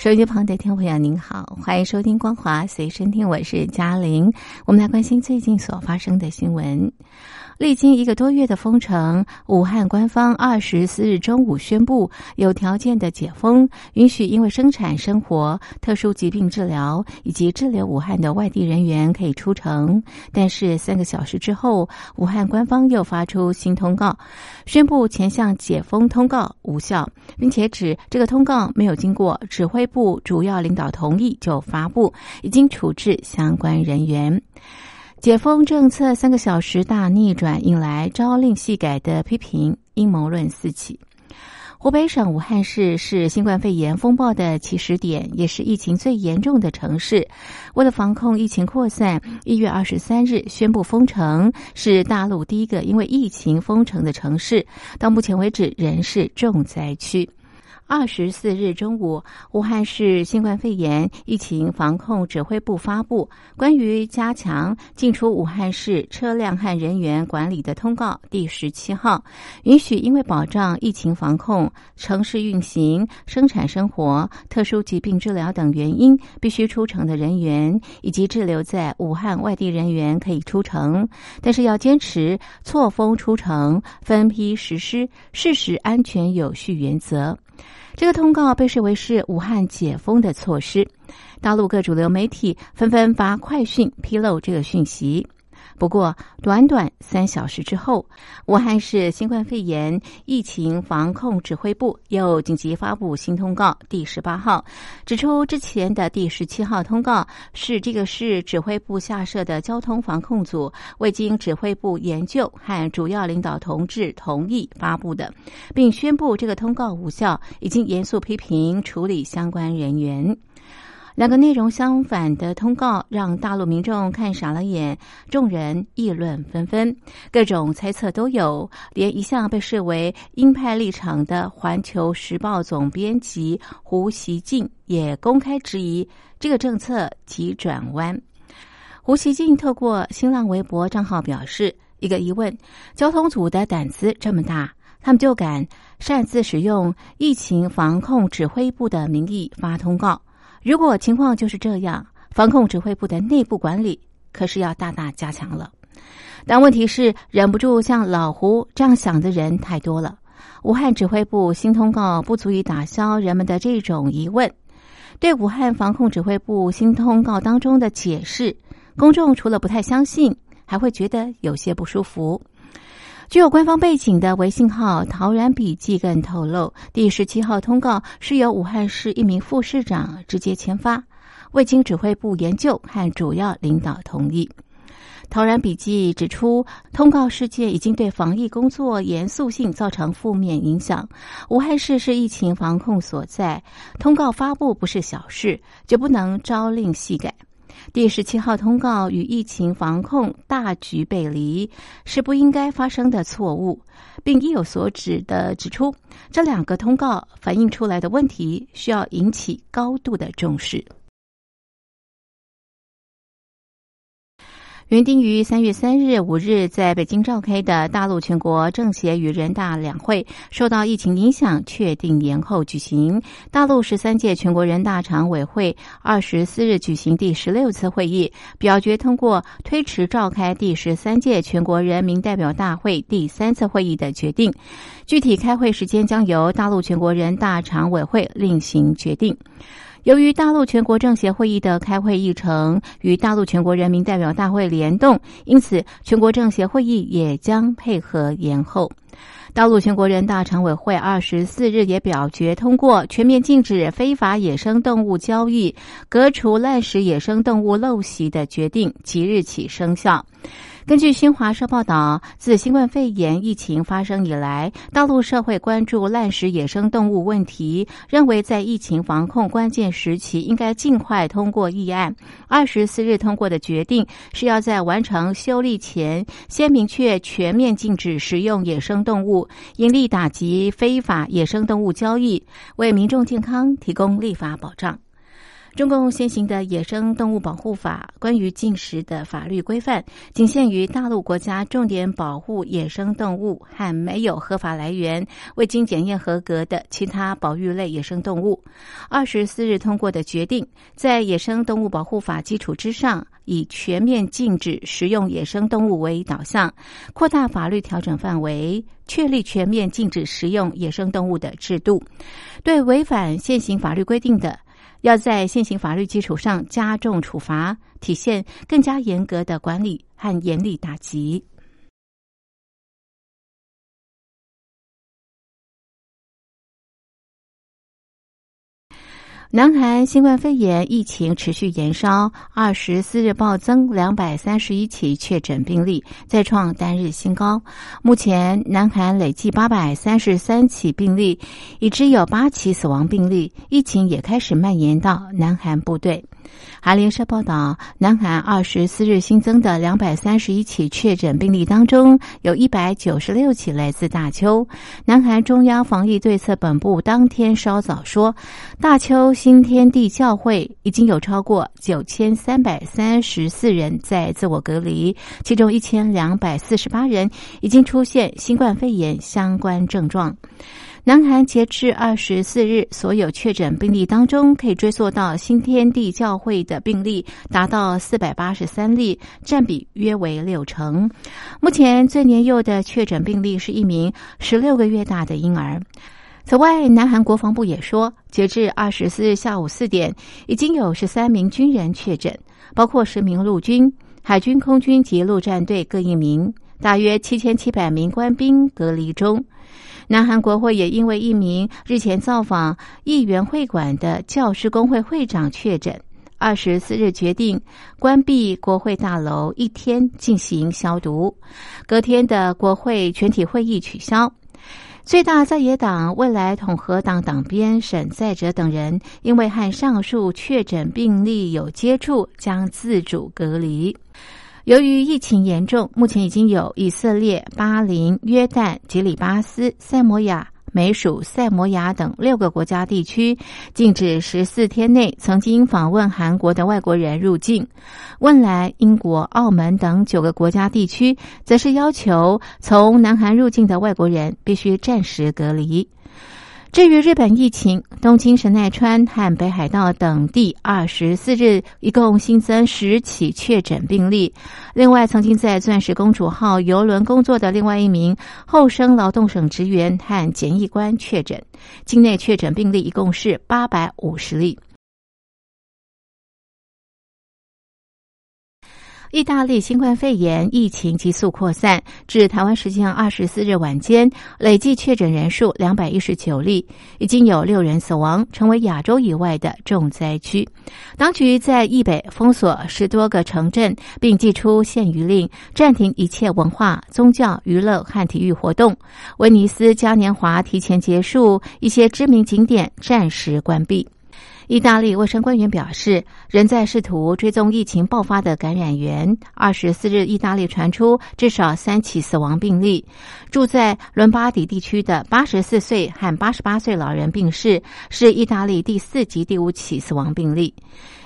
手机旁的听众朋友您好，欢迎收听光华随身听，我是嘉玲。我们来关心最近所发生的新闻。历经一个多月的封城，武汉官方二十四日中午宣布有条件的解封，允许因为生产、生活、特殊疾病治疗以及滞留武汉的外地人员可以出城。但是三个小时之后，武汉官方又发出新通告，宣布前项解封通告无效，并且指这个通告没有经过指挥部主要领导同意就发布，已经处置相关人员。解封政策三个小时大逆转，引来朝令夕改的批评，阴谋论四起。湖北省武汉市是新冠肺炎风暴的起始点，也是疫情最严重的城市。为了防控疫情扩散，一月二十三日宣布封城，是大陆第一个因为疫情封城的城市。到目前为止，仍是重灾区。二十四日中午，武汉市新冠肺炎疫情防控指挥部发布关于加强进出武汉市车辆和人员管理的通告第十七号，允许因为保障疫情防控、城市运行、生产生活、特殊疾病治疗等原因必须出城的人员，以及滞留在武汉外地人员可以出城，但是要坚持错峰出城、分批实施事实安全有序原则。这个通告被视为是武汉解封的措施，大陆各主流媒体纷纷发快讯披露这个讯息。不过，短短三小时之后，武汉市新冠肺炎疫情防控指挥部又紧急发布新通告第十八号，指出之前的第十七号通告是这个市指挥部下设的交通防控组未经指挥部研究和主要领导同志同意发布的，并宣布这个通告无效，已经严肃批评处理相关人员。两个内容相反的通告让大陆民众看傻了眼，众人议论纷纷，各种猜测都有。连一向被视为鹰派立场的《环球时报》总编辑胡锡进也公开质疑这个政策急转弯。胡锡进透过新浪微博账号表示：“一个疑问，交通组的胆子这么大，他们就敢擅自使用疫情防控指挥部的名义发通告。”如果情况就是这样，防控指挥部的内部管理可是要大大加强了。但问题是，忍不住像老胡这样想的人太多了。武汉指挥部新通告不足以打消人们的这种疑问。对武汉防控指挥部新通告当中的解释，公众除了不太相信，还会觉得有些不舒服。具有官方背景的微信号“陶然笔记”更透露，第十七号通告是由武汉市一名副市长直接签发，未经指挥部研究和主要领导同意。陶然笔记指出，通告事件已经对防疫工作严肃性造成负面影响。武汉市是疫情防控所在，通告发布不是小事，就不能朝令夕改。第十七号通告与疫情防控大局背离，是不应该发生的错误，并意有所指的指出，这两个通告反映出来的问题需要引起高度的重视。原定于三月三日、五日在北京召开的大陆全国政协与人大两会，受到疫情影响，确定延后举行。大陆十三届全国人大常委会二十四日举行第十六次会议，表决通过推迟召开第十三届全国人民代表大会第三次会议的决定。具体开会时间将由大陆全国人大常委会另行决定。由于大陆全国政协会议的开会议程与大陆全国人民代表大会联动，因此全国政协会议也将配合延后。大陆全国人大常委会二十四日也表决通过全面禁止非法野生动物交易、革除滥食野生动物陋习的决定，即日起生效。根据新华社报道，自新冠肺炎疫情发生以来，大陆社会关注滥食野生动物问题，认为在疫情防控关键时期，应该尽快通过议案。二十四日通过的决定是要在完成修例前，先明确全面禁止食用野生动物，严厉打击非法野生动物交易，为民众健康提供立法保障。中共现行的野生动物保护法关于禁食的法律规范，仅限于大陆国家重点保护野生动物和没有合法来源、未经检验合格的其他保育类野生动物。二十四日通过的决定，在野生动物保护法基础之上，以全面禁止食用野生动物为导向，扩大法律调整范围，确立全面禁止食用野生动物的制度，对违反现行法律规定的。要在现行法律基础上加重处罚，体现更加严格的管理和严厉打击。南韩新冠肺炎疫情持续延烧，二十四日暴增两百三十一起确诊病例，再创单日新高。目前，南韩累计八百三十三起病例，已知有八起死亡病例，疫情也开始蔓延到南韩部队。韩联社报道，南韩二十四日新增的两百三十一起确诊病例当中，有一百九十六起来自大邱。南韩中央防疫对策本部当天稍早说，大邱新天地教会已经有超过九千三百三十四人在自我隔离，其中一千两百四十八人已经出现新冠肺炎相关症状。南韩截至二十四日，所有确诊病例当中，可以追溯到新天地教会的病例达到四百八十三例，占比约为六成。目前最年幼的确诊病例是一名十六个月大的婴儿。此外，南韩国防部也说，截至二十四日下午四点，已经有十三名军人确诊，包括十名陆军、海军、空军及陆战队各一名，大约七千七百名官兵隔离中。南韩国会也因为一名日前造访议员会馆的教师工会会长确诊，二十四日决定关闭国会大楼一天进行消毒，隔天的国会全体会议取消。最大在野党未来统合党党鞭沈在哲等人，因为和上述确诊病例有接触，将自主隔离。由于疫情严重，目前已经有以色列、巴林、约旦、吉里巴斯、塞摩亚、美属塞摩亚等六个国家地区禁止十四天内曾经访问韩国的外国人入境。汶莱、英国、澳门等九个国家地区则是要求从南韩入境的外国人必须暂时隔离。至于日本疫情，东京、神奈川和北海道等地二十四日一共新增十起确诊病例。另外，曾经在“钻石公主号”游轮工作的另外一名后生劳动省职员和检疫官确诊，境内确诊病例一共是八百五十例。意大利新冠肺炎疫情急速扩散，至台湾时间二十四日晚间，累计确诊人数两百一十九例，已经有六人死亡，成为亚洲以外的重灾区。当局在易北封锁十多个城镇，并寄出限娱令，暂停一切文化、宗教、娱乐和体育活动。威尼斯嘉年华提前结束，一些知名景点暂时关闭。意大利卫生官员表示，仍在试图追踪疫情爆发的感染源。二十四日，意大利传出至少三起死亡病例。住在伦巴底地区的八十四岁和八十八岁老人病逝，是意大利第四及第五起死亡病例。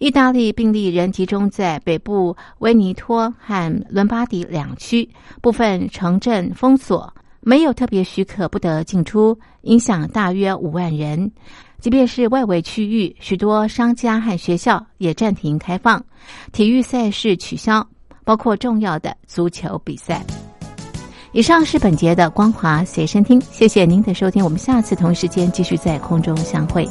意大利病例仍集中在北部威尼托和伦巴底两区，部分城镇封锁，没有特别许可不得进出，影响大约五万人。即便是外围区域，许多商家和学校也暂停开放，体育赛事取消，包括重要的足球比赛。以上是本节的光华随身听，谢谢您的收听，我们下次同一时间继续在空中相会。